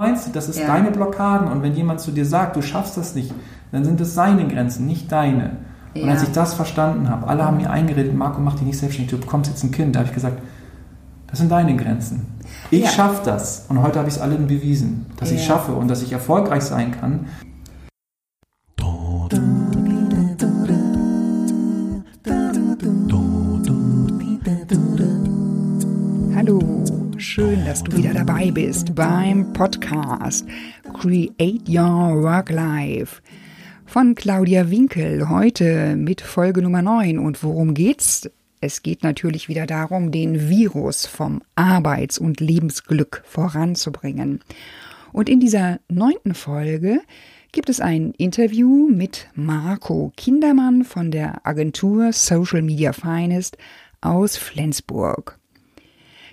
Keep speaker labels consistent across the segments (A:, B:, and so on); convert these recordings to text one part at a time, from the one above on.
A: meinst, das ist ja. deine Blockaden und wenn jemand zu dir sagt, du schaffst das nicht, dann sind es seine Grenzen, nicht deine. Ja. Und als ich das verstanden habe, alle haben mir eingeredet, Marco, mach dich nicht selbstständig, du bekommst jetzt ein Kind, da habe ich gesagt, das sind deine Grenzen. Ich ja. schaffe das. Und heute habe ich es allen bewiesen, dass ich schaffe und dass ich erfolgreich sein kann.
B: Schön, dass du wieder dabei bist beim Podcast Create Your Work Life von Claudia Winkel. Heute mit Folge Nummer 9. Und worum geht's? Es geht natürlich wieder darum, den Virus vom Arbeits- und Lebensglück voranzubringen. Und in dieser neunten Folge gibt es ein Interview mit Marco Kindermann von der Agentur Social Media Finest aus Flensburg.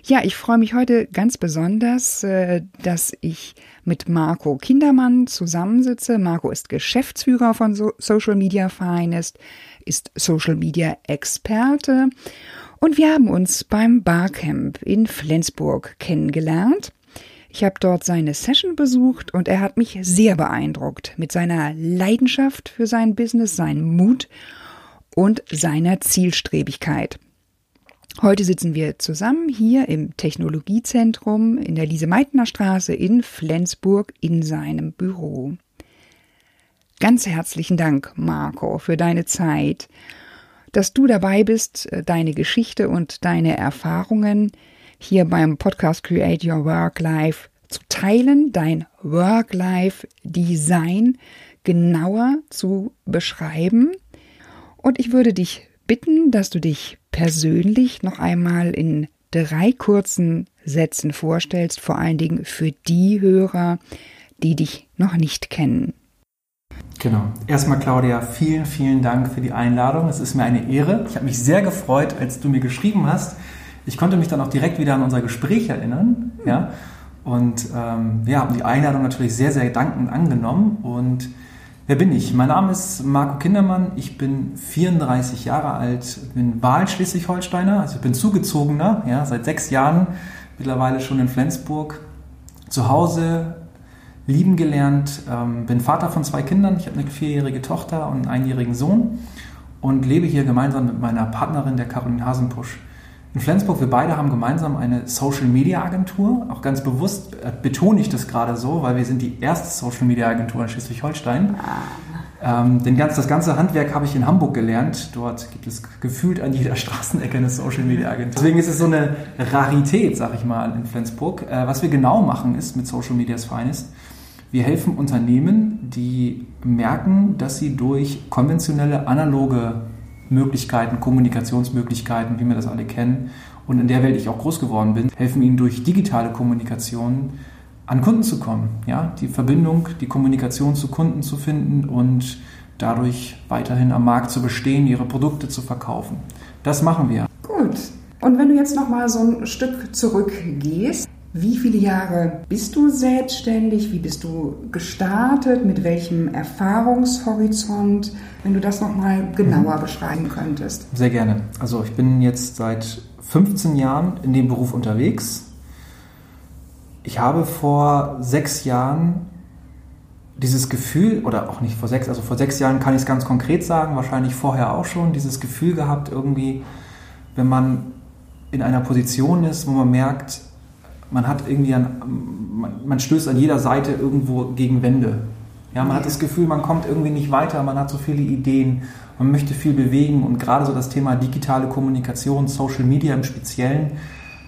B: Ja, ich freue mich heute ganz besonders, äh, dass ich mit Marco Kindermann zusammensitze. Marco ist Geschäftsführer von Social Media Finest ist Social Media Experte und wir haben uns beim Barcamp in Flensburg kennengelernt. Ich habe dort seine Session besucht und er hat mich sehr beeindruckt mit seiner Leidenschaft für sein Business, seinem Mut und seiner Zielstrebigkeit. Heute sitzen wir zusammen hier im Technologiezentrum in der Lise-Meitner Straße in Flensburg in seinem Büro. Ganz herzlichen Dank, Marco, für deine Zeit, dass du dabei bist, deine Geschichte und deine Erfahrungen hier beim Podcast Create Your Work Life zu teilen, dein Work-Life-Design genauer zu beschreiben. Und ich würde dich bitten, dass du dich persönlich noch einmal in drei kurzen Sätzen vorstellst, vor allen Dingen für die Hörer, die dich noch nicht kennen.
A: Genau. Erstmal, Claudia, vielen, vielen Dank für die Einladung. Es ist mir eine Ehre. Ich habe mich sehr gefreut, als du mir geschrieben hast. Ich konnte mich dann auch direkt wieder an unser Gespräch erinnern. Ja. Und ähm, wir haben die Einladung natürlich sehr, sehr dankend angenommen. Und wer bin ich? Mein Name ist Marco Kindermann. Ich bin 34 Jahre alt, bin Wahl-Schleswig-Holsteiner. Also ich bin zugezogener, ja, seit sechs Jahren mittlerweile schon in Flensburg. Zu Hause lieben gelernt, ähm, bin Vater von zwei Kindern. Ich habe eine vierjährige Tochter und einen einjährigen Sohn und lebe hier gemeinsam mit meiner Partnerin, der Caroline Hasenpusch. In Flensburg, wir beide haben gemeinsam eine Social Media Agentur. Auch ganz bewusst äh, betone ich das gerade so, weil wir sind die erste Social Media Agentur in Schleswig-Holstein. Ähm, den ganz, das ganze Handwerk habe ich in Hamburg gelernt. Dort gibt es gefühlt an jeder Straßenecke eine Social Media Agentur. Deswegen ist es so eine Rarität, sag ich mal, in Flensburg. Äh, was wir genau machen, ist mit Social Media's Finest, wir helfen Unternehmen, die merken, dass sie durch konventionelle, analoge Möglichkeiten, Kommunikationsmöglichkeiten, wie wir das alle kennen, und in der Welt ich auch groß geworden bin, helfen ihnen durch digitale Kommunikation an Kunden zu kommen. Ja? Die Verbindung, die Kommunikation zu Kunden zu finden und dadurch weiterhin am Markt zu bestehen, ihre Produkte zu verkaufen. Das machen wir.
B: Gut. Und wenn du jetzt noch mal so ein Stück zurückgehst, wie viele Jahre bist du selbstständig? Wie bist du gestartet? Mit welchem Erfahrungshorizont? Wenn du das nochmal genauer mhm. beschreiben könntest.
A: Sehr gerne. Also ich bin jetzt seit 15 Jahren in dem Beruf unterwegs. Ich habe vor sechs Jahren dieses Gefühl, oder auch nicht vor sechs, also vor sechs Jahren kann ich es ganz konkret sagen, wahrscheinlich vorher auch schon, dieses Gefühl gehabt, irgendwie, wenn man in einer Position ist, wo man merkt, man hat irgendwie an, man, stößt an jeder Seite irgendwo gegen Wände. Ja, man hat das Gefühl, man kommt irgendwie nicht weiter, man hat so viele Ideen, man möchte viel bewegen und gerade so das Thema digitale Kommunikation, Social Media im Speziellen,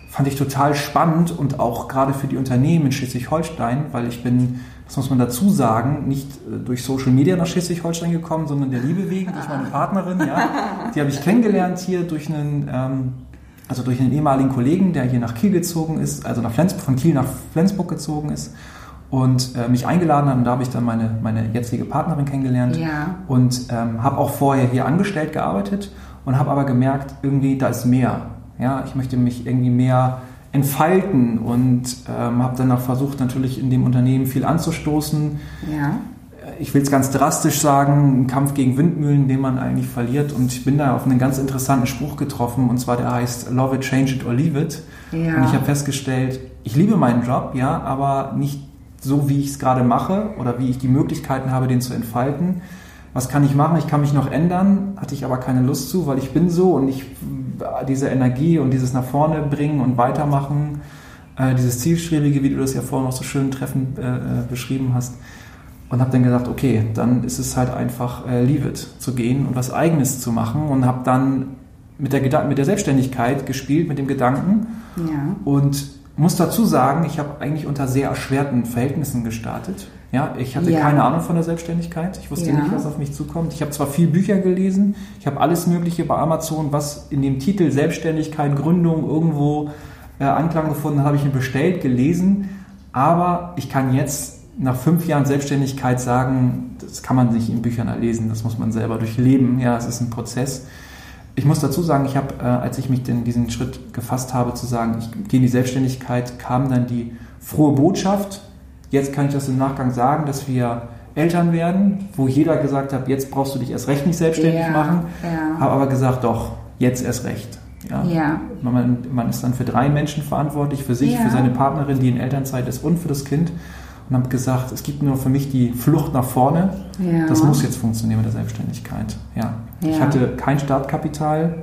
A: fand ich total spannend und auch gerade für die Unternehmen in Schleswig-Holstein, weil ich bin, das muss man dazu sagen, nicht äh, durch Social Media nach Schleswig-Holstein gekommen, sondern der Liebe wegen, durch meine Partnerin, ja. Die habe ich kennengelernt hier durch einen ähm, also durch einen ehemaligen Kollegen, der hier nach Kiel gezogen ist, also nach Flensburg, von Kiel nach Flensburg gezogen ist und äh, mich eingeladen hat und da habe ich dann meine, meine jetzige Partnerin kennengelernt
B: ja.
A: und ähm, habe auch vorher hier angestellt gearbeitet und habe aber gemerkt, irgendwie da ist mehr. Ja, ich möchte mich irgendwie mehr entfalten und ähm, habe dann auch versucht, natürlich in dem Unternehmen viel anzustoßen.
B: Ja
A: ich will es ganz drastisch sagen, ein Kampf gegen Windmühlen, den man eigentlich verliert. Und ich bin da auf einen ganz interessanten Spruch getroffen, und zwar der heißt Love it, change it or leave it. Ja. Und ich habe festgestellt, ich liebe meinen Job, ja, aber nicht so, wie ich es gerade mache oder wie ich die Möglichkeiten habe, den zu entfalten. Was kann ich machen? Ich kann mich noch ändern, hatte ich aber keine Lust zu, weil ich bin so und ich diese Energie und dieses nach vorne bringen und weitermachen, äh, dieses Zielstrebige, wie du das ja vorhin noch so schön treffend äh, äh beschrieben hast. Und habe dann gesagt, okay, dann ist es halt einfach äh, Leave It zu gehen und was Eigenes zu machen und habe dann mit der, mit der Selbstständigkeit gespielt, mit dem Gedanken. Ja. Und muss dazu sagen, ich habe eigentlich unter sehr erschwerten Verhältnissen gestartet. Ja, ich hatte ja. keine Ahnung von der Selbstständigkeit. Ich wusste ja. nicht, was auf mich zukommt. Ich habe zwar viel Bücher gelesen, ich habe alles Mögliche bei Amazon, was in dem Titel Selbstständigkeit, Gründung irgendwo äh, Anklang gefunden habe ich mir bestellt, gelesen. Aber ich kann jetzt nach fünf Jahren Selbstständigkeit sagen, das kann man nicht in Büchern erlesen, das muss man selber durchleben. Ja, es ist ein Prozess. Ich muss dazu sagen, ich habe, äh, als ich mich den, diesen Schritt gefasst habe, zu sagen, ich gehe in die Selbstständigkeit, kam dann die frohe Botschaft. Jetzt kann ich das im Nachgang sagen, dass wir Eltern werden, wo jeder gesagt hat, jetzt brauchst du dich erst recht nicht selbstständig ja, machen. Ja. Habe aber gesagt, doch, jetzt erst recht. Ja. ja. Man, man, ist dann für drei Menschen verantwortlich, für sich, für seine Partnerin, die in Elternzeit ist und für das Kind und habe gesagt, es gibt nur für mich die Flucht nach vorne. Ja. Das muss jetzt funktionieren mit der Selbstständigkeit. Ja. ja. Ich hatte kein Startkapital.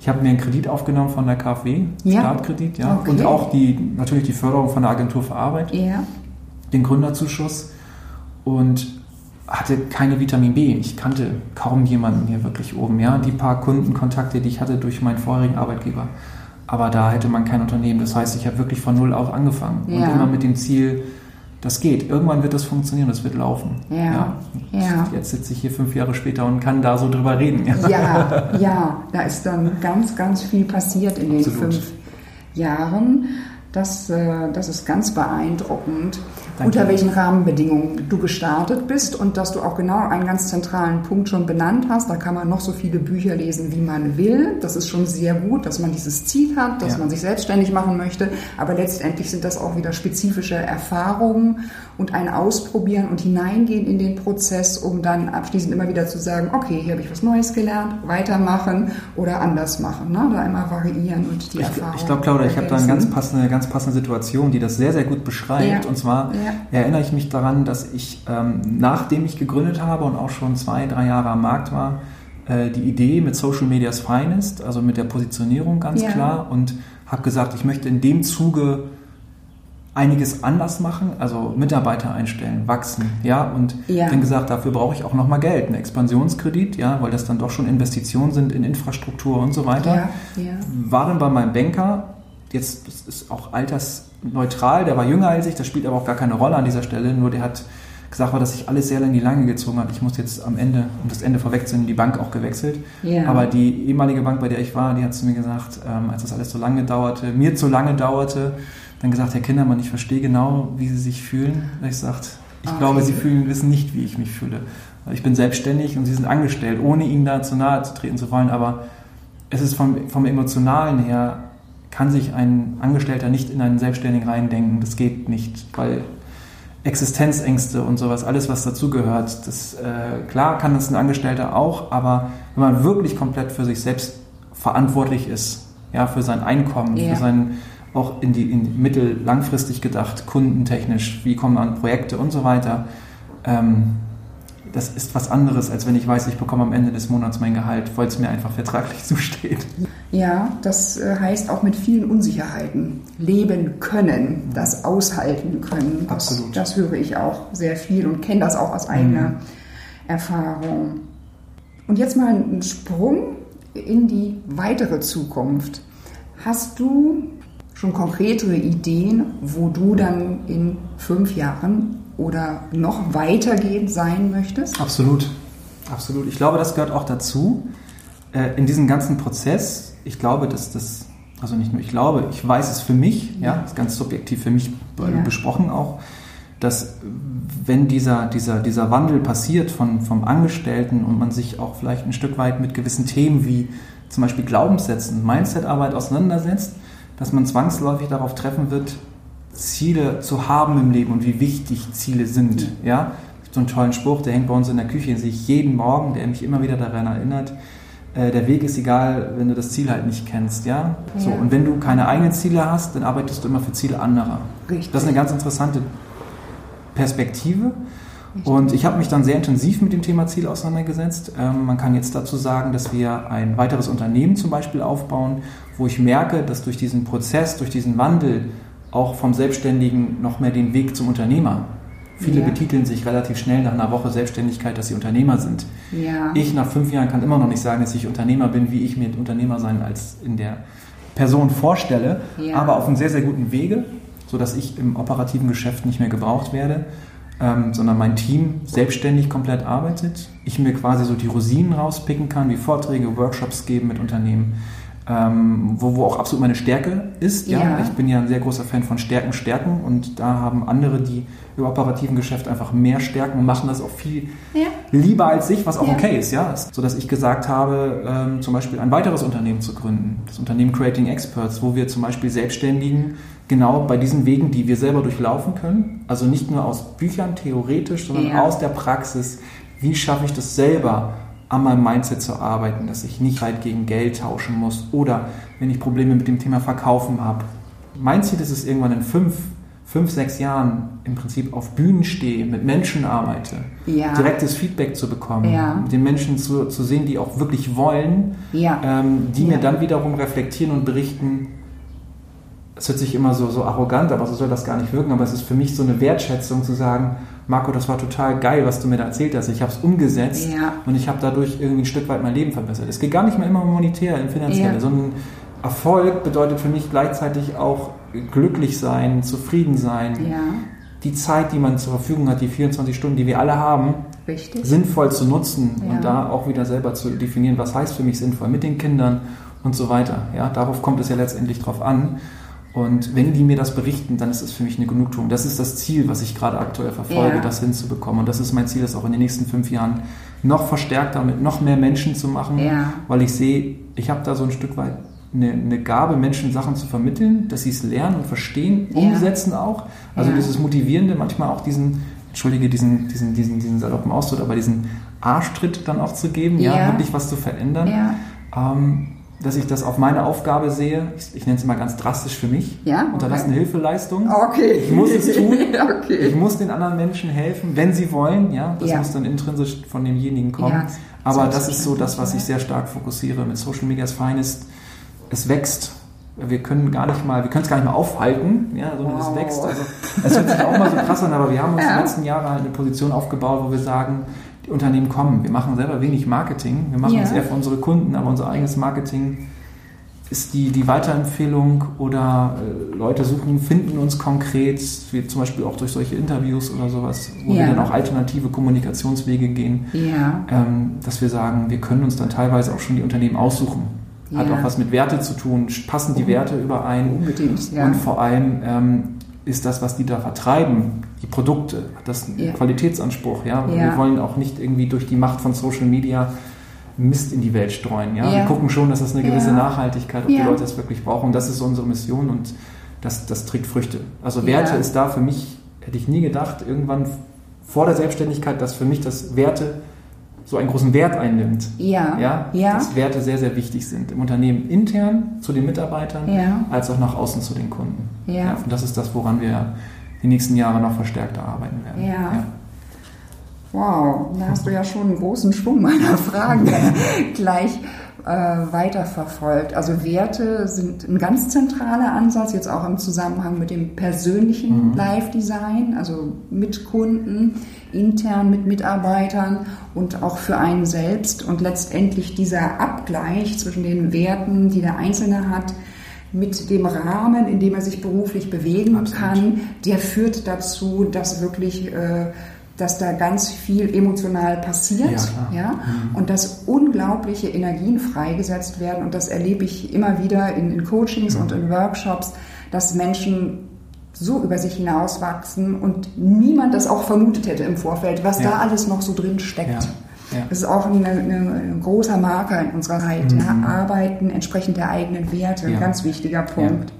A: Ich habe mir einen Kredit aufgenommen von der KfW, ja. Startkredit, ja. Okay. Und auch die, natürlich die Förderung von der Agentur für Arbeit, den Gründerzuschuss und hatte keine Vitamin B. Ich kannte kaum jemanden hier wirklich oben, ja. Die paar Kundenkontakte, die ich hatte durch meinen vorherigen Arbeitgeber. Aber da hätte man kein Unternehmen. Das heißt, ich habe wirklich von Null auf angefangen. Und immer mit dem Ziel, das geht. Irgendwann wird das funktionieren, das wird laufen. Ja. ja. ja. Jetzt sitze ich hier fünf Jahre später und kann da so drüber reden.
B: Ja, ja, ja. da ist dann ganz, ganz viel passiert in den Absolut. fünf Jahren. Das, äh, das ist ganz beeindruckend. Danke. unter welchen Rahmenbedingungen du gestartet bist und dass du auch genau einen ganz zentralen Punkt schon benannt hast. Da kann man noch so viele Bücher lesen, wie man will. Das ist schon sehr gut, dass man dieses Ziel hat, dass ja. man sich selbstständig machen möchte. Aber letztendlich sind das auch wieder spezifische Erfahrungen und ein Ausprobieren und hineingehen in den Prozess, um dann abschließend immer wieder zu sagen, okay, hier habe ich was Neues gelernt, weitermachen oder anders machen. Ne? Da immer variieren und die
A: ich,
B: Erfahrung.
A: Ich glaube, Claudia, ich habe da eine ganz passende, ganz passende Situation, die das sehr, sehr gut beschreibt. Ja. Und zwar ja. erinnere ich mich daran, dass ich, ähm, nachdem ich gegründet habe und auch schon zwei, drei Jahre am Markt war, äh, die Idee mit Social Media's Finest, also mit der Positionierung ganz ja. klar und habe gesagt, ich möchte in dem Zuge einiges anders machen, also Mitarbeiter einstellen, wachsen, ja, und ja. dann gesagt, dafür brauche ich auch nochmal Geld, einen Expansionskredit, ja, weil das dann doch schon Investitionen sind in Infrastruktur und so weiter. Ja, ja. War dann bei meinem Banker, jetzt ist auch altersneutral, der war jünger als ich, das spielt aber auch gar keine Rolle an dieser Stelle, nur der hat gesagt, war, dass sich alles sehr lange in die Lange gezogen hat. Ich muss jetzt am Ende, um das Ende vorwegzunehmen, die Bank auch gewechselt. Ja. Aber die ehemalige Bank, bei der ich war, die hat zu mir gesagt, ähm, als das alles so lange dauerte, mir zu lange dauerte, dann gesagt, Herr Kindermann, ich verstehe genau, wie Sie sich fühlen. Ich sagte, ich okay. glaube, Sie fühlen, wissen nicht, wie ich mich fühle. Ich bin selbstständig und Sie sind angestellt, ohne Ihnen da zu nahe zu treten zu wollen. Aber es ist vom, vom Emotionalen her, kann sich ein Angestellter nicht in einen Selbstständigen reindenken. Das geht nicht, weil Existenzängste und sowas, alles was dazugehört, das äh, klar kann das ein Angestellter auch, aber wenn man wirklich komplett für sich selbst verantwortlich ist, ja, für sein Einkommen, ja. für sein auch in die, in mittel- langfristig gedacht, kundentechnisch, wie kommen an Projekte und so weiter. Ähm, das ist was anderes, als wenn ich weiß, ich bekomme am Ende des Monats mein Gehalt, weil es mir einfach vertraglich zusteht.
B: Ja, das äh, heißt auch mit vielen Unsicherheiten leben können, das aushalten können. Das, Absolut. Das höre ich auch sehr viel und kenne das auch aus eigener mhm. Erfahrung. Und jetzt mal ein Sprung in die weitere Zukunft. Hast du schon konkretere Ideen, wo du dann in fünf Jahren oder noch weitergehend sein möchtest?
A: Absolut, absolut. Ich glaube, das gehört auch dazu. Äh, in diesem ganzen Prozess, ich glaube, dass das, also nicht nur ich glaube, ich weiß es für mich, ja, das ist ganz subjektiv für mich ja. besprochen auch, dass wenn dieser, dieser, dieser Wandel passiert von, vom Angestellten und man sich auch vielleicht ein Stück weit mit gewissen Themen wie zum Beispiel Glaubenssätzen, Mindsetarbeit auseinandersetzt, dass man zwangsläufig darauf treffen wird, Ziele zu haben im Leben und wie wichtig Ziele sind. Ja? So einen tollen Spruch, der hängt bei uns in der Küche, den sehe ich jeden Morgen, der mich immer wieder daran erinnert. Äh, der Weg ist egal, wenn du das Ziel halt nicht kennst, ja? ja? So, und wenn du keine eigenen Ziele hast, dann arbeitest du immer für Ziele anderer. Richtig. Das ist eine ganz interessante Perspektive. Und ich habe mich dann sehr intensiv mit dem Thema Ziel auseinandergesetzt. Ähm, man kann jetzt dazu sagen, dass wir ein weiteres Unternehmen zum Beispiel aufbauen, wo ich merke, dass durch diesen Prozess, durch diesen Wandel auch vom Selbstständigen noch mehr den Weg zum Unternehmer. Viele ja. betiteln sich relativ schnell nach einer Woche Selbstständigkeit, dass sie Unternehmer sind. Ja. Ich nach fünf Jahren kann immer noch nicht sagen, dass ich Unternehmer bin, wie ich mir Unternehmer sein als in der Person vorstelle, ja. aber auf einem sehr, sehr guten Wege, sodass ich im operativen Geschäft nicht mehr gebraucht werde ähm, sondern mein Team selbstständig komplett arbeitet. Ich mir quasi so die Rosinen rauspicken kann, wie Vorträge, Workshops geben mit Unternehmen, ähm, wo, wo auch absolut meine Stärke ist. Ja? ja? Ich bin ja ein sehr großer Fan von Stärken, Stärken und da haben andere, die im operativen Geschäft einfach mehr Stärken und machen das auch viel ja. lieber als ich, was auch ja. okay ist, ja. So dass ich gesagt habe, ähm, zum Beispiel ein weiteres Unternehmen zu gründen, das Unternehmen Creating Experts, wo wir zum Beispiel Selbstständigen genau bei diesen Wegen, die wir selber durchlaufen können, also nicht nur aus Büchern theoretisch, sondern aus der Praxis, wie schaffe ich das selber, an meinem Mindset zu arbeiten, dass ich nicht halt gegen Geld tauschen muss oder wenn ich Probleme mit dem Thema Verkaufen habe. Mein Ziel ist es irgendwann in fünf, fünf, sechs Jahren im Prinzip auf Bühnen stehe, mit Menschen arbeite, ja. direktes Feedback zu bekommen, ja. den Menschen zu, zu sehen, die auch wirklich wollen, ja. ähm, die mir dann wiederum reflektieren und berichten, es hört sich immer so, so arrogant, aber so soll das gar nicht wirken, aber es ist für mich so eine Wertschätzung zu sagen, Marco, das war total geil, was du mir da erzählt hast. Ich habe es umgesetzt ja. und ich habe dadurch irgendwie ein Stück weit mein Leben verbessert. Es geht gar nicht mehr immer um monetär, im finanziellen, ja. sondern Erfolg bedeutet für mich gleichzeitig auch glücklich sein, zufrieden sein. Ja. Die Zeit, die man zur Verfügung hat, die 24 Stunden, die wir alle haben, Richtig. sinnvoll zu nutzen und da auch wieder selber zu definieren, was heißt für mich sinnvoll mit den Kindern und so weiter. Ja, darauf kommt es ja letztendlich drauf an. Und wenn die mir das berichten, dann ist es für mich eine Genugtuung. Das ist das Ziel, was ich gerade aktuell verfolge, ja. das hinzubekommen. Und das ist mein Ziel, das auch in den nächsten fünf Jahren noch verstärkter mit noch mehr Menschen zu machen, ja. weil ich sehe, ich habe da so ein Stück weit eine, eine, Gabe, Menschen Sachen zu vermitteln, dass sie es lernen und verstehen, umsetzen ja. auch. Also dieses Motivierende, manchmal auch diesen, entschuldige diesen, diesen, diesen, diesen saloppen Ausdruck, aber diesen Arschtritt dann auch zu geben, ja, wirklich was zu verändern. Ähm, dass ich das auf meine Aufgabe sehe. Ich, ich nenne es mal ganz drastisch für mich. Ja. Okay. Unterlassene Hilfeleistung.
B: Okay.
A: Ich muss es tun. okay. Ich muss den anderen Menschen helfen, wenn sie wollen. Ja, das ja. muss dann intrinsisch von demjenigen kommen. Ja, Aber das ist so das, was ich sehr stark fokussiere. Mit Social Media ist Feines. Es wächst. Wir können gar nicht mal, wir können es gar nicht mal aufhalten, ja, sondern wow. es wächst. Also, es hört sich auch mal so krass an, aber wir haben uns ja. die letzten Jahre halt eine Position aufgebaut, wo wir sagen, die Unternehmen kommen. Wir machen selber wenig Marketing. Wir machen es eher für unsere Kunden, aber unser eigenes Marketing ist die, die Weiterempfehlung oder äh, Leute suchen, finden uns konkret, wie zum Beispiel auch durch solche Interviews oder sowas, wo ja. wir dann auch alternative Kommunikationswege gehen, ja. ähm, dass wir sagen, wir können uns dann teilweise auch schon die Unternehmen aussuchen. Hat auch was mit Werte zu tun, passen die Werte überein Unbedingt, ja. und vor allem ähm, ist das, was die da vertreiben, die Produkte, das ja. Qualitätsanspruch. Ja? ja? Wir wollen auch nicht irgendwie durch die Macht von Social Media Mist in die Welt streuen. Ja? ja. Wir gucken schon, dass das eine gewisse Nachhaltigkeit, ob die Leute das wirklich brauchen. Das ist unsere Mission und das, das trägt Früchte. Also Werte ist da für mich, hätte ich nie gedacht, irgendwann vor der Selbstständigkeit, dass für mich das Werte so einen großen Wert einnimmt. Ja. ja. ja. Dass Werte sehr, sehr wichtig sind. Im Unternehmen intern zu den Mitarbeitern, ja. als auch nach außen zu den Kunden. Ja. ja. Und das ist das, woran wir die nächsten Jahre noch verstärkter arbeiten werden. Ja. ja.
B: Wow, da hast du ja schon einen großen Schwung meiner Fragen gleich äh, weiterverfolgt. Also Werte sind ein ganz zentraler Ansatz, jetzt auch im Zusammenhang mit dem persönlichen mhm. Live-Design, also mit Kunden, intern mit Mitarbeitern und auch für einen selbst. Und letztendlich dieser Abgleich zwischen den Werten, die der Einzelne hat, mit dem Rahmen, in dem er sich beruflich bewegen Absolut. kann, der führt dazu, dass wirklich äh, dass da ganz viel emotional passiert ja, ja mhm. und dass unglaubliche Energien freigesetzt werden und das erlebe ich immer wieder in, in Coachings mhm. und in Workshops, dass Menschen so über sich hinauswachsen und niemand das auch vermutet hätte im Vorfeld, was ja. da alles noch so drin steckt. Ja. Das ist auch ein, ein großer Marker in unserer Zeit. Mhm. Arbeiten entsprechend der eigenen Werte, ein ganz wichtiger Punkt.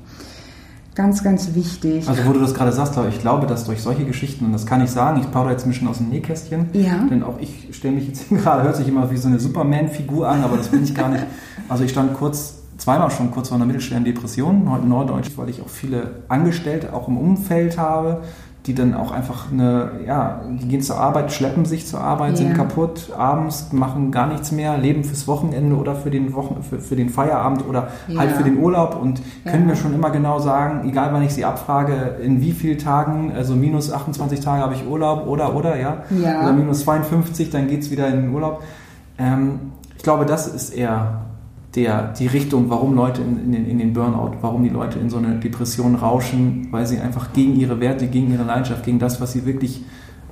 B: Ganz, ganz wichtig.
A: Also wo du das gerade sagst, ich glaube, dass durch solche Geschichten, und das kann ich sagen, ich plaudere jetzt ein bisschen aus dem Nähkästchen, ja. denn auch ich stelle mich jetzt gerade, hört sich immer wie so eine Superman-Figur an, aber das bin ich gar nicht. Also ich stand kurz, zweimal schon kurz vor einer mittelschweren Depression, heute in Norddeutsch, weil ich auch viele Angestellte auch im Umfeld habe, die dann auch einfach eine, ja, die gehen zur Arbeit, schleppen sich zur Arbeit, ja. sind kaputt, abends machen gar nichts mehr, leben fürs Wochenende oder für den Wochen, für, für den Feierabend oder ja. halt für den Urlaub und können mir schon immer genau sagen, egal wann ich sie abfrage, in wie vielen Tagen, also minus 28 Tage habe ich Urlaub oder oder ja, oder minus 52, dann geht es wieder in den Urlaub. Ähm, ich glaube, das ist eher der, die Richtung, warum Leute in, in, in, den Burnout, warum die Leute in so eine Depression rauschen, weil sie einfach gegen ihre Werte, gegen ihre Leidenschaft, gegen das, was sie wirklich,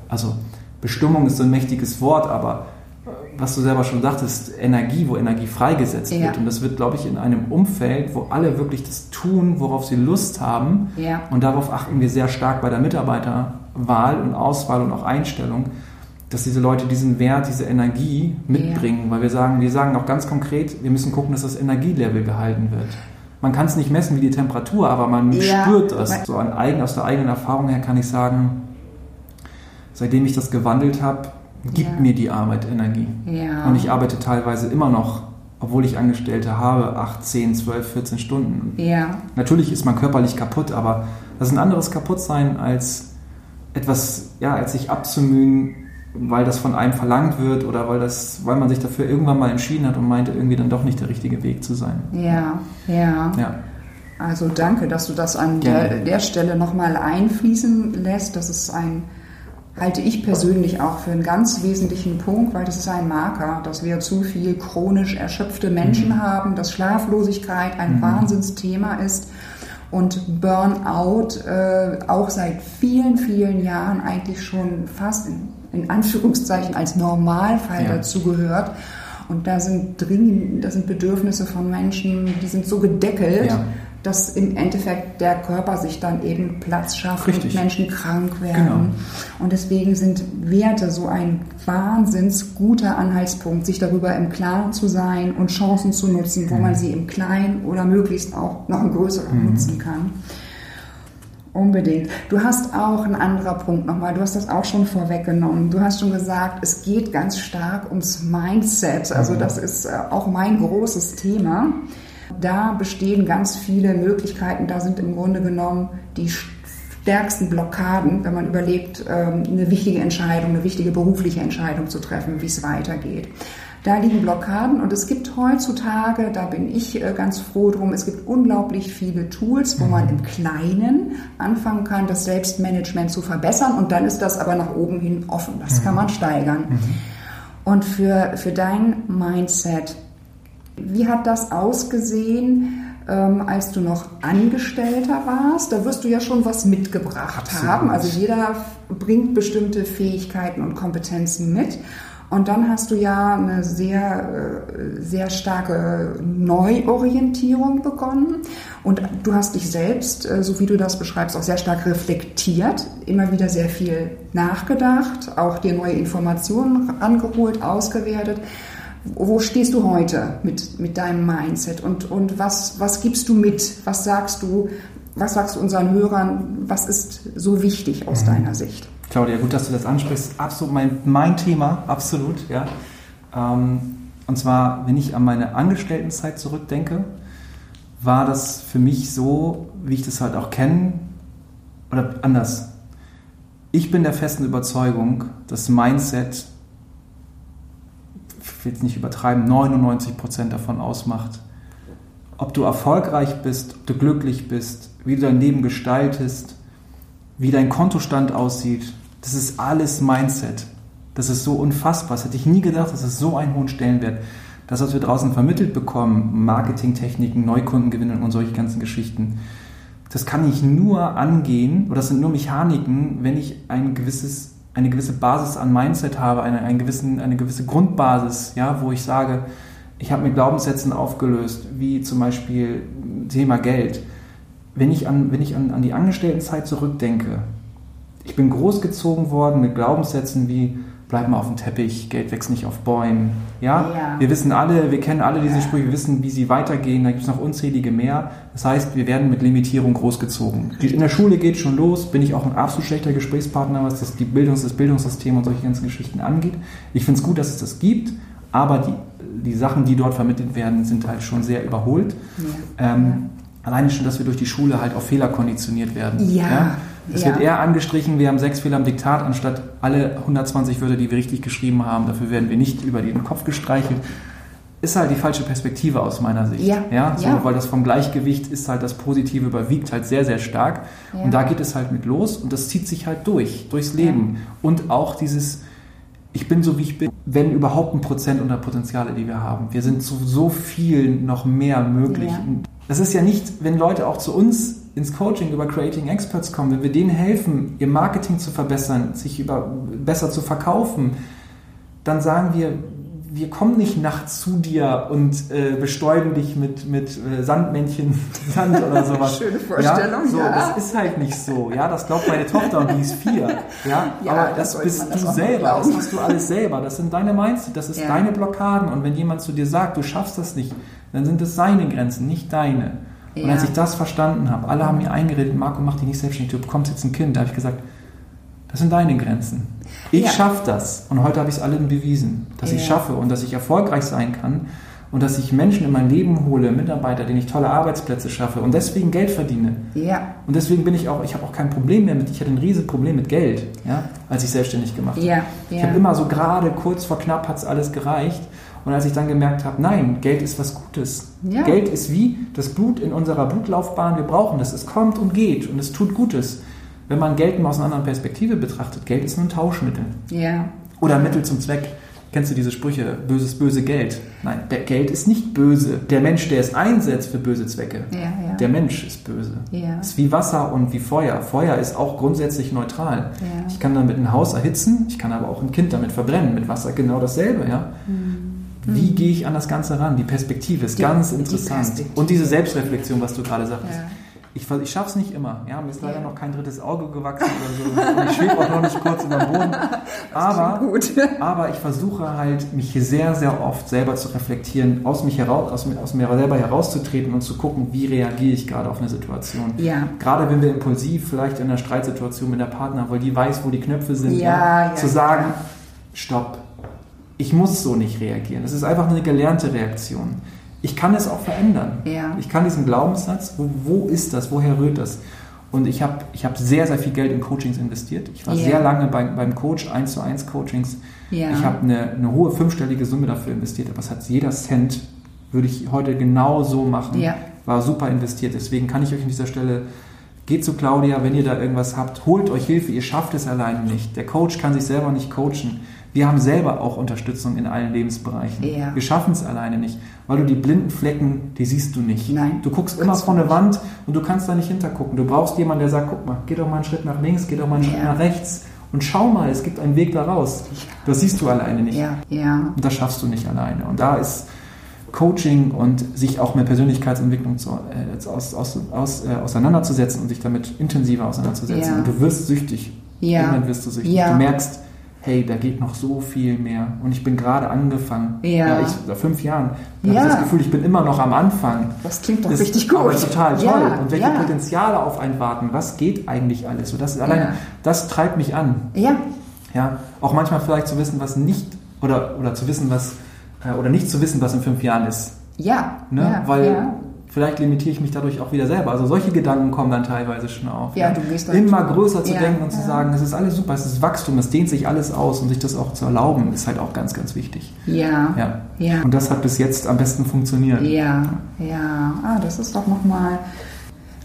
A: also Bestimmung ist so ein mächtiges Wort, aber äh, was du selber schon sagtest, Energie, wo Energie freigesetzt ja. wird. Und das wird, glaube ich, in einem Umfeld, wo alle wirklich das tun, worauf sie Lust haben. Ja. Und darauf achten wir sehr stark bei der Mitarbeiterwahl und Auswahl und auch Einstellung dass diese Leute diesen Wert, diese Energie mitbringen, ja. weil wir sagen, wir sagen auch ganz konkret, wir müssen gucken, dass das Energielevel gehalten wird. Man kann es nicht messen wie die Temperatur, aber man ja. spürt das. So an eigen, aus der eigenen Erfahrung her kann ich sagen, seitdem ich das gewandelt habe, gibt ja. mir die Arbeit Energie. Und ich arbeite teilweise immer noch, obwohl ich Angestellte habe, 8, 10, 12, 14 Stunden. Natürlich ist man körperlich kaputt, aber das ist ein anderes Kaputtsein als etwas, ja, als sich abzumühen, weil das von einem verlangt wird oder weil, das, weil man sich dafür irgendwann mal entschieden hat und meinte, irgendwie dann doch nicht der richtige Weg zu sein.
B: Ja, ja. ja. Also danke, dass du das an der, der Stelle nochmal einfließen lässt. Das ist ein, halte ich persönlich auch für einen ganz wesentlichen Punkt, weil das ist ein Marker, dass wir zu viel chronisch erschöpfte Menschen mhm. haben, dass Schlaflosigkeit ein mhm. Wahnsinnsthema ist und Burnout äh, auch seit vielen, vielen Jahren eigentlich schon fast in in Anführungszeichen als Normalfall ja. dazugehört. Und da sind dringend, das sind Bedürfnisse von Menschen, die sind so gedeckelt, ja. dass im Endeffekt der Körper sich dann eben Platz schafft Richtig. und Menschen krank werden. Genau. Und deswegen sind Werte so ein wahnsinns guter Anhaltspunkt, sich darüber im Klaren zu sein und Chancen zu nutzen, wo mhm. man sie im Kleinen oder möglichst auch noch im Größeren mhm. nutzen kann. Unbedingt. Du hast auch einen anderen Punkt nochmal, du hast das auch schon vorweggenommen. Du hast schon gesagt, es geht ganz stark ums Mindset. Also mhm. das ist äh, auch mein großes Thema. Da bestehen ganz viele Möglichkeiten. Da sind im Grunde genommen die stärksten Blockaden, wenn man überlegt, ähm, eine wichtige Entscheidung, eine wichtige berufliche Entscheidung zu treffen, wie es weitergeht. Da liegen Blockaden und es gibt heutzutage, da bin ich äh, ganz froh drum, es gibt unglaublich viele Tools, wo man im Kleinen anfangen kann, das Selbstmanagement zu verbessern und dann ist das aber nach oben hin offen. Das kann man steigern. Mhm. Und für, für dein Mindset, wie hat das ausgesehen? Ähm, als du noch Angestellter warst, da wirst du ja schon was mitgebracht Absolut. haben. Also jeder bringt bestimmte Fähigkeiten und Kompetenzen mit. Und dann hast du ja eine sehr, äh, sehr starke Neuorientierung begonnen. Und du hast dich selbst, äh, so wie du das beschreibst, auch sehr stark reflektiert, immer wieder sehr viel nachgedacht, auch dir neue Informationen angeholt, ausgewertet. Wo stehst du heute mit, mit deinem Mindset und, und was, was gibst du mit? Was sagst du, was sagst du unseren Hörern? Was ist so wichtig aus mhm. deiner Sicht?
A: Claudia, gut, dass du das ansprichst. Absolut mein, mein Thema, absolut. Ja. Ähm, und zwar, wenn ich an meine Angestelltenzeit zurückdenke, war das für mich so, wie ich das halt auch kenne, oder anders. Ich bin der festen Überzeugung, dass Mindset, ich will es nicht übertreiben, 99% davon ausmacht. Ob du erfolgreich bist, ob du glücklich bist, wie du dein Leben gestaltest, wie dein Kontostand aussieht, das ist alles Mindset. Das ist so unfassbar. Das hätte ich nie gedacht, dass es so einen hohen Stellenwert. Das, was wir draußen vermittelt bekommen, Marketingtechniken, Neukundengewinnung und solche ganzen Geschichten, das kann ich nur angehen, oder das sind nur Mechaniken, wenn ich ein gewisses, eine gewisse Basis an Mindset habe, eine, einen gewissen, eine gewisse Grundbasis, ja, wo ich sage, ich habe mit Glaubenssätzen aufgelöst, wie zum Beispiel Thema Geld. Wenn ich an, wenn ich an, an die Angestelltenzeit zurückdenke, ich bin großgezogen worden mit Glaubenssätzen wie bleib mal auf dem Teppich, Geld wächst nicht auf Bäumen. Ja? ja? wir wissen alle, wir kennen alle diese Sprüche, wir wissen, wie sie weitergehen. Da gibt es noch unzählige mehr. Das heißt, wir werden mit Limitierung großgezogen. In der Schule geht schon los, bin ich auch ein absolut schlechter Gesprächspartner, was das, die Bildungs-, das Bildungssystem und solche ganzen Geschichten angeht. Ich finde es gut, dass es das gibt, aber die, die Sachen, die dort vermittelt werden, sind halt schon sehr überholt. Ja. Ähm, alleine schon, dass wir durch die Schule halt auf Fehler konditioniert werden.
B: Ja. ja?
A: Es
B: Ja.
A: wird eher angestrichen, wir haben sechs Fehler am Diktat, anstatt alle 120 Wörter, die wir richtig geschrieben haben. Dafür werden wir nicht über den Kopf gestreichelt. Ist halt die falsche Perspektive aus meiner Sicht.
B: Ja,
A: ja, so,
B: ja.
A: Weil das vom Gleichgewicht ist halt das Positive überwiegt halt sehr, sehr stark.
B: Ja.
A: Und da geht es halt mit los und das zieht sich halt durch, durchs Leben. Und auch dieses, ich bin so wie ich bin, wenn überhaupt ein Prozent unter Potenziale, die wir haben. Wir sind zu so viel noch mehr möglich. Das ist ja nicht, wenn Leute auch zu uns ins Coaching über Creating Experts kommen, wenn wir denen helfen, ihr Marketing zu verbessern, sich über, besser zu verkaufen, dann sagen wir, wir kommen nicht nachts zu dir und äh, bestäuben dich mit, mit äh, Sandmännchen, Sand oder sowas.
B: Schöne Vorstellung,
A: ja, so,
B: ja.
A: Das ist halt nicht so. Ja, das glaubt meine Tochter und die ist vier. Ja,
B: Ja,
A: aber
B: das
A: das, bist
B: das
A: du selber. Das hast du alles selber. Das sind deine Mindset, das ist
B: Ja.
A: deine Blockaden. Und wenn jemand zu dir sagt, du schaffst das nicht, dann sind es seine Grenzen, nicht deine. Und
B: Ja.
A: als ich das verstanden habe, alle haben mir eingeredet, Marco, mach dich nicht selbstständig, du bekommst jetzt ein Kind. Da habe ich gesagt, das sind deine Grenzen. Ich
B: Ja.
A: schaffe das. Und heute habe ich es allen bewiesen, dass ich
B: Ja.
A: schaffe und dass ich erfolgreich sein kann und dass ich Menschen in mein Leben hole, Mitarbeiter, denen ich tolle Arbeitsplätze schaffe und deswegen Geld verdiene.
B: Ja,
A: Und deswegen bin ich auch, ich habe auch kein Problem mehr mit, ich hatte ein riesiges Problem mit Geld, ja, als ich selbstständig gemacht habe.
B: ja,
A: Ich
B: ja.
A: habe immer so gerade kurz vor knapp hat es alles gereicht. Und als ich dann gemerkt habe, nein, Geld ist was Gutes.
B: Ja.
A: Geld ist wie das Blut in unserer Blutlaufbahn. Wir brauchen das. Es kommt und geht und es tut Gutes. Wenn man Geld mal aus einer anderen Perspektive betrachtet, Geld ist nur ein Tauschmittel
B: ja.
A: oder Mittel zum Zweck. Kennst du diese Sprüche? Böses, böse Geld. Nein, der Geld ist nicht böse. Der Mensch, der es einsetzt für böse Zwecke,
B: Ja, ja.
A: der Mensch ist böse.
B: Ja.
A: Es ist wie Wasser und wie Feuer. Feuer ist auch grundsätzlich neutral. Ich kann damit ein Haus erhitzen, ich kann aber auch ein Kind damit verbrennen. Mit Wasser genau dasselbe, ja. Wie gehe ich an das Ganze ran? Die Perspektive ist
B: Die-
A: ganz
B: die
A: interessant.
B: Perspektive.
A: Und diese Selbstreflexion, was du gerade sagtest.
B: Ja.
A: Ich, ich schaffe es nicht immer. Ja, mir ist leider
B: Ja.
A: noch kein drittes Auge gewachsen oder so. Und ich schwebe auch noch nicht kurz über dem Boden. Aber,
B: Gut.
A: aber ich versuche halt, mich sehr, sehr oft selber zu reflektieren, aus, mich heraus, aus, mir- aus mir selber herauszutreten und zu gucken, wie reagiere ich gerade auf eine Situation.
B: Ja.
A: Gerade wenn wir impulsiv vielleicht in einer Streitsituation mit der Partner, weil die weiß, wo die Knöpfe sind,
B: Ja,
A: zu sagen, stopp, ich muss so nicht reagieren. Das ist einfach eine gelernte Reaktion. Ich kann es auch verändern.
B: Ja.
A: Ich kann diesen Glaubenssatz, wo, wo ist das, woher rührt das? Und ich habe ich hab sehr, sehr viel Geld in Coachings investiert. Ich war
B: Ja.
A: sehr lange beim, beim Coach, 1 zu 1 Coachings.
B: Ja.
A: Ich habe eine, eine hohe fünfstellige Summe dafür investiert, aber es hat jeder Cent, würde ich heute genau so machen,
B: Ja.
A: war super investiert. Deswegen kann ich euch an dieser Stelle, geht zu Claudia, wenn ihr da irgendwas habt, holt euch Hilfe, ihr schafft es alleine nicht. Der Coach kann sich selber nicht coachen. Wir haben selber auch Unterstützung in allen Lebensbereichen.
B: Ja.
A: Wir schaffen es alleine nicht, weil du die blinden Flecken, die siehst du nicht.
B: Nein.
A: Du guckst immer vor eine Wand und du kannst da nicht hintergucken. Du brauchst jemanden, der sagt, guck mal, geh doch mal einen Schritt nach links, geh doch mal einen Schritt
B: Ja.
A: nach rechts und schau mal, es gibt einen Weg da raus. Das siehst du alleine nicht.
B: Ja, ja.
A: Und das schaffst du nicht alleine. Und da ist Coaching und sich auch mit Persönlichkeitsentwicklung zu, äh, aus, aus, aus, äh, auseinanderzusetzen und sich damit intensiver auseinanderzusetzen.
B: Ja.
A: Und du wirst süchtig.
B: Ja.
A: Irgendwann wirst du süchtig.
B: Ja.
A: Du merkst, hey, da geht noch so viel mehr. Und ich bin gerade angefangen.
B: Ja.
A: ich, seit fünf Jahren. Da habe
B: Ja.
A: ich das Gefühl, ich bin immer noch am Anfang.
B: Das klingt doch
A: Das
B: richtig gut.
A: Aber total toll.
B: Ja,
A: und welche
B: ja.
A: Potenziale auf einen warten. Was geht eigentlich alles? So, das, ist allein,
B: Ja.
A: das treibt mich an.
B: Ja,
A: Ja, auch manchmal vielleicht zu wissen, was nicht, oder, oder zu wissen, was, äh, oder nicht zu wissen, was in fünf Jahren ist.
B: ja.
A: Ne?
B: ja
A: Weil
B: ja.
A: Vielleicht limitiere ich mich dadurch auch wieder selber. Also solche Gedanken kommen dann teilweise schon auf.
B: Ja, du gehst dann
A: Immer größer zu
B: Ja,
A: denken und zu
B: ja.
A: sagen, es ist alles super, es ist Wachstum, es dehnt sich alles aus und sich das auch zu erlauben, ist halt auch ganz, ganz wichtig.
B: Ja.
A: Ja.
B: Ja.
A: Und das hat bis jetzt am besten funktioniert.
B: Ja, ja. Ah, das ist doch nochmal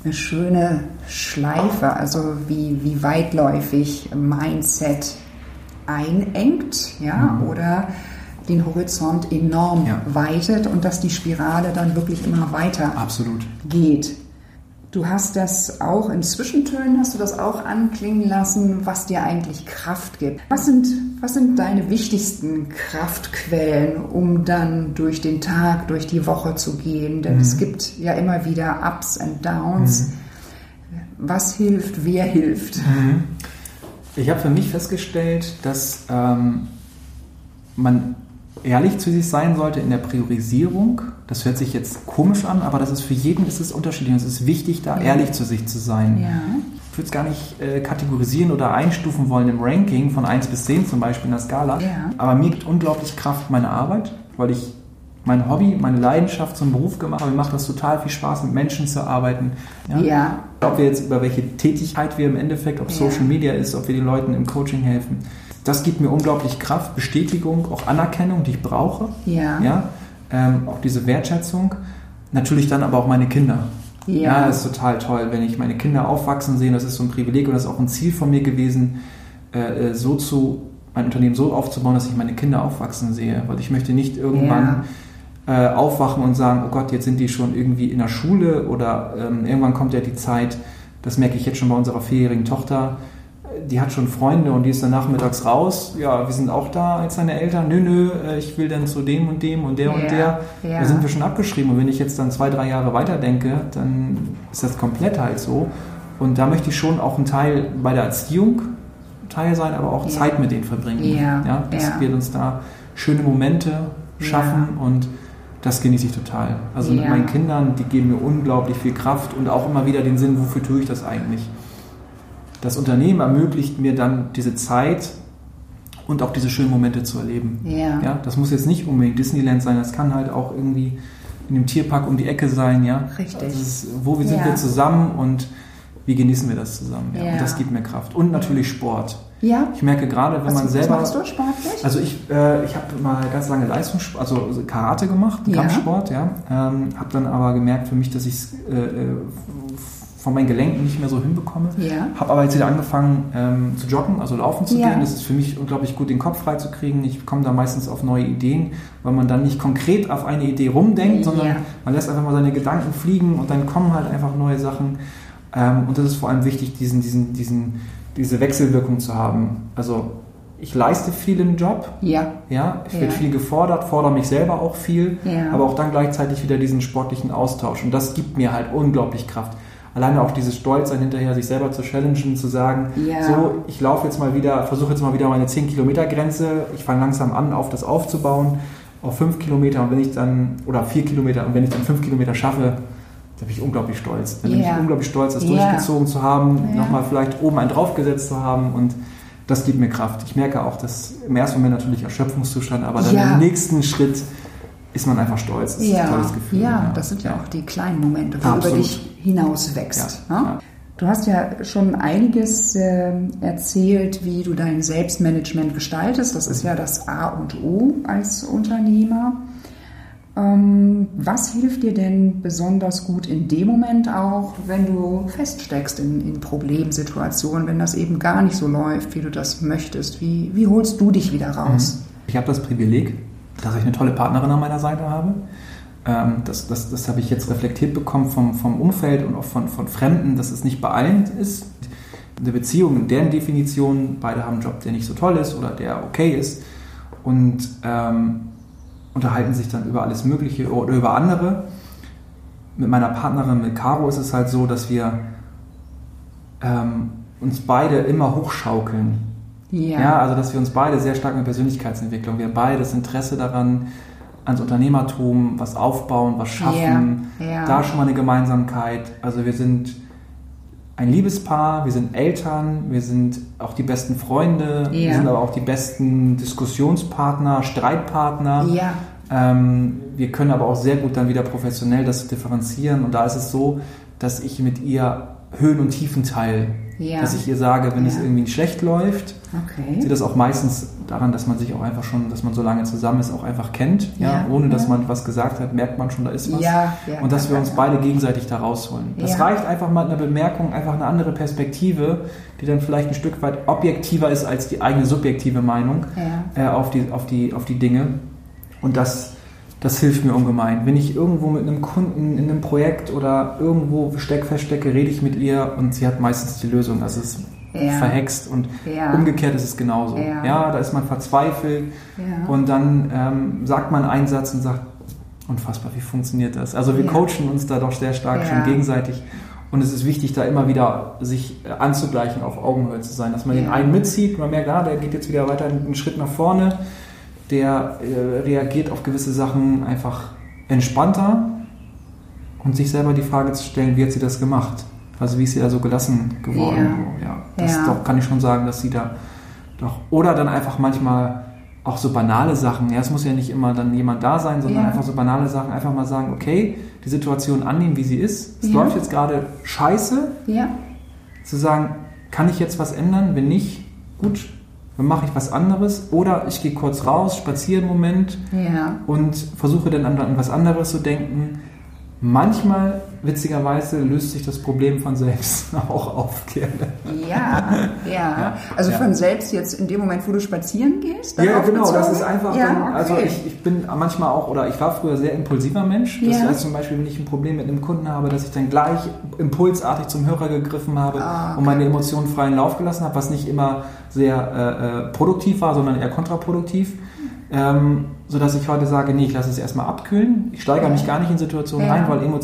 B: eine schöne Schleife, also wie, wie weitläufig Mindset einengt, ja, oder den Horizont enorm
A: Ja.
B: weitet und dass die Spirale dann wirklich immer weiter
A: Absolut.
B: geht. Du hast das auch in Zwischentönen, hast du das auch anklingen lassen, was dir eigentlich Kraft gibt. Was sind, was sind deine wichtigsten Kraftquellen, um dann durch den Tag, durch die Woche zu gehen? Denn es gibt ja immer wieder Ups and Downs. Was hilft, wer hilft?
A: Ich habe für mich festgestellt, dass ähm, man ehrlich zu sich sein sollte in der Priorisierung. Das hört sich jetzt komisch an, aber das ist für jeden ist es unterschiedlich. Und es ist wichtig, da ehrlich zu sich zu sein.
B: Ja.
A: Ich würde es gar nicht äh, kategorisieren oder einstufen wollen im Ranking von 1 bis 10 zum Beispiel in der Skala.
B: Ja.
A: Aber mir gibt unglaublich Kraft meine Arbeit, weil ich mein Hobby, meine Leidenschaft zum Beruf gemacht. Mir macht das total viel Spaß, mit Menschen zu arbeiten.
B: Ja. ja.
A: Ob wir jetzt über welche Tätigkeit wir im Endeffekt, ob. Social Media ist, ob wir den Leuten im Coaching helfen. Das gibt mir unglaublich Kraft, Bestätigung, auch Anerkennung, die ich brauche.
B: Ja.
A: ja? Ähm, auch diese Wertschätzung. Natürlich dann aber auch meine Kinder. Ja. ja, das ist total toll, wenn ich meine Kinder aufwachsen sehe. Das ist so ein Privileg und das ist auch ein Ziel von mir gewesen, äh, äh, so zu mein Unternehmen so aufzubauen, dass ich meine Kinder aufwachsen sehe. Weil ich möchte nicht irgendwann ja. äh, aufwachen und sagen, oh Gott, jetzt sind die schon irgendwie in der Schule oder ähm, irgendwann kommt ja die Zeit, das merke ich jetzt schon bei unserer vierjährigen Tochter, die hat schon Freunde und die ist dann nachmittags raus. Ja, wir sind auch da als seine Eltern. Nö, nö, äh, ich will dann zu dem und dem und der ja, und der. Ja. Da sind wir schon abgeschrieben. Und wenn ich jetzt dann zwei, drei Jahre weiterdenke, dann ist das komplett halt so. Und da möchte ich schon auch einen Teil bei der Erziehung Teil sein, aber auch ja. Zeit mit denen verbringen.
B: Ja.
A: ja dass wir uns da schöne Momente schaffen und das genieße ich total. Also mit meinen Kindern, die geben mir unglaublich viel Kraft und auch immer wieder den Sinn, wofür tue ich das eigentlich? Das Unternehmen ermöglicht mir dann diese Zeit und auch diese schönen Momente zu erleben.
B: Ja.
A: ja das muss jetzt nicht unbedingt Disneyland sein, das kann halt auch irgendwie in dem Tierpark um die Ecke sein, ja.
B: Richtig.
A: Ist, wo wir sind ja. wir zusammen und wie genießen wir das zusammen? Ja? ja. Und das gibt mir Kraft. Und natürlich Sport.
B: Ja.
A: Ich merke gerade, wenn was, man selber.
B: Was machst du sportlich?
A: Also ich, äh, ich habe mal ganz lange Leistungssport, also Karate gemacht, ja. Kampfsport, ja. Ähm, habe dann aber gemerkt für mich, dass ich es äh, äh von meinen Gelenken nicht mehr so hinbekomme.
B: Ja.
A: Habe aber jetzt wieder angefangen ähm, zu joggen, also laufen zu ja. gehen. Das ist für mich unglaublich gut, den Kopf frei zu kriegen. Ich komme da meistens auf neue Ideen, weil man dann nicht konkret auf eine Idee rumdenkt, sondern ja. man lässt einfach mal seine Gedanken fliegen und dann kommen halt einfach neue Sachen. Ähm, und das ist vor allem wichtig, diesen, diesen, diesen, diese Wechselwirkung zu haben. Also ich leiste viel im Job.
B: Ja.
A: Ja, ich ja. werde viel gefordert, fordere mich selber auch viel,
B: ja.
A: aber auch dann gleichzeitig wieder diesen sportlichen Austausch. Und das gibt mir halt unglaublich Kraft alleine auch dieses Stolz hinterher, sich selber zu challengen, zu sagen,
B: ja.
A: so, ich laufe jetzt mal wieder, versuche jetzt mal wieder meine 10 Kilometer Grenze, ich fange langsam an, auf das aufzubauen, auf 5 Kilometer und wenn ich dann, oder 4 Kilometer und wenn ich dann 5 Kilometer schaffe, da bin ich unglaublich stolz. Da bin yeah. ich unglaublich stolz, das yeah. durchgezogen zu haben, yeah. nochmal vielleicht oben einen draufgesetzt zu haben und das gibt mir Kraft. Ich merke auch, dass im ersten Moment natürlich Erschöpfungszustand, aber dann ja. im nächsten Schritt ist man einfach stolz.
B: Das ja. ist ein tolles Gefühl. Ja, ja. das sind ja, auch die kleinen Momente, wo du über dich hinaus wächst. Ja. Ne? Du hast ja schon einiges äh, erzählt, wie du dein Selbstmanagement gestaltest. Das ist ja das A und O als Unternehmer. Ähm, was hilft dir denn besonders gut in dem Moment auch, wenn du feststeckst in, in Problemsituationen, wenn das eben gar nicht so läuft, wie du das möchtest? Wie, wie holst du dich wieder raus?
A: Ich habe das Privileg, dass ich eine tolle Partnerin an meiner Seite habe. Ähm, das, das, das habe ich jetzt reflektiert bekommen vom, vom Umfeld und auch von, von Fremden, dass es nicht bei allen ist. Eine Beziehung in deren Definition, beide haben einen Job, der nicht so toll ist oder der okay ist und ähm, unterhalten sich dann über alles Mögliche oder über andere. Mit meiner Partnerin, mit Caro, ist es halt so, dass wir ähm, uns beide immer hochschaukeln
B: ja.
A: ja. Also, dass wir uns beide sehr stark mit Persönlichkeitsentwicklung, wir beide das Interesse daran, ans Unternehmertum, was aufbauen, was schaffen,
B: ja. Ja.
A: da schon mal eine Gemeinsamkeit. Also, wir sind ein Liebespaar, wir sind Eltern, wir sind auch die besten Freunde, wir sind aber auch die besten Diskussionspartner, Streitpartner.
B: Ja.
A: Ähm, wir können aber auch sehr gut dann wieder professionell das differenzieren und da ist es so, dass ich mit ihr Höhen und Tiefen teile
B: ja.
A: Dass ich ihr sage, wenn ja. es irgendwie schlecht läuft,
B: okay.
A: sie das auch meistens daran, dass man sich auch einfach schon, dass man so lange zusammen ist, auch einfach kennt. Ja, ohne dass man was gesagt hat, merkt man schon, da ist was.
B: Ja,
A: und dass wir uns beide gegenseitig da rausholen. Das reicht einfach mal eine Bemerkung, einfach eine andere Perspektive, die dann vielleicht ein Stück weit objektiver ist als die eigene subjektive Meinung äh, auf, die, auf, die, auf die Dinge. Und das das hilft mir ungemein. Wenn ich irgendwo mit einem Kunden in einem Projekt oder irgendwo steck, feststecke, rede ich mit ihr und sie hat meistens die Lösung. Es ist ja. verhext und
B: ja.
A: umgekehrt ist es genauso.
B: Ja,
A: ja da ist man verzweifelt und dann ähm, sagt man einen Satz und sagt, unfassbar, wie funktioniert das? Also wir coachen uns da doch sehr stark schon gegenseitig. Und es ist wichtig, da immer wieder sich äh, anzugleichen, auf Augenhöhe zu sein, dass man den einen mitzieht, man merkt, ah, der geht jetzt wieder weiter einen Schritt nach vorne der äh, reagiert auf gewisse Sachen einfach entspannter und sich selber die Frage zu stellen, wie hat sie das gemacht? Also wie ist sie da so gelassen geworden?
B: Ja,
A: ja das
B: ja.
A: Doch, kann ich schon sagen, dass sie da doch oder dann einfach manchmal auch so banale Sachen. Ja, es muss ja nicht immer dann jemand da sein, sondern
B: Ja.
A: einfach so banale Sachen. Einfach mal sagen, okay, die Situation annehmen, wie sie ist. Es läuft jetzt gerade scheiße.
B: Ja.
A: Zu sagen, kann ich jetzt was ändern? Wenn nicht, gut, dann mache ich was anderes. Oder ich gehe kurz raus, spaziere einen Moment
B: Ja.
A: und versuche dann an, an was anderes zu denken. Manchmal, witzigerweise, löst sich das Problem von selbst auch auf, gerne.
B: Ja, ja. Also
A: Ja.
B: von selbst jetzt in dem Moment, wo du spazieren gehst?
A: Ja, genau, das ist einfach,
B: Ja,
A: dann,
B: okay.
A: also ich, ich bin manchmal auch, oder ich war früher sehr impulsiver Mensch. Das
B: Ja.
A: heißt zum Beispiel, wenn ich ein Problem mit einem Kunden habe, dass ich dann gleich impulsartig zum Hörer gegriffen habe
B: Ah, okay.
A: und meine Emotionen freien Lauf gelassen habe, was nicht immer sehr äh, äh, produktiv war, sondern eher kontraproduktiv. Ähm, sodass ich heute sage, nee, ich lasse es erstmal abkühlen. Ich steigere
B: Ja.
A: mich gar nicht in Situationen
B: Ja.
A: rein, weil Emo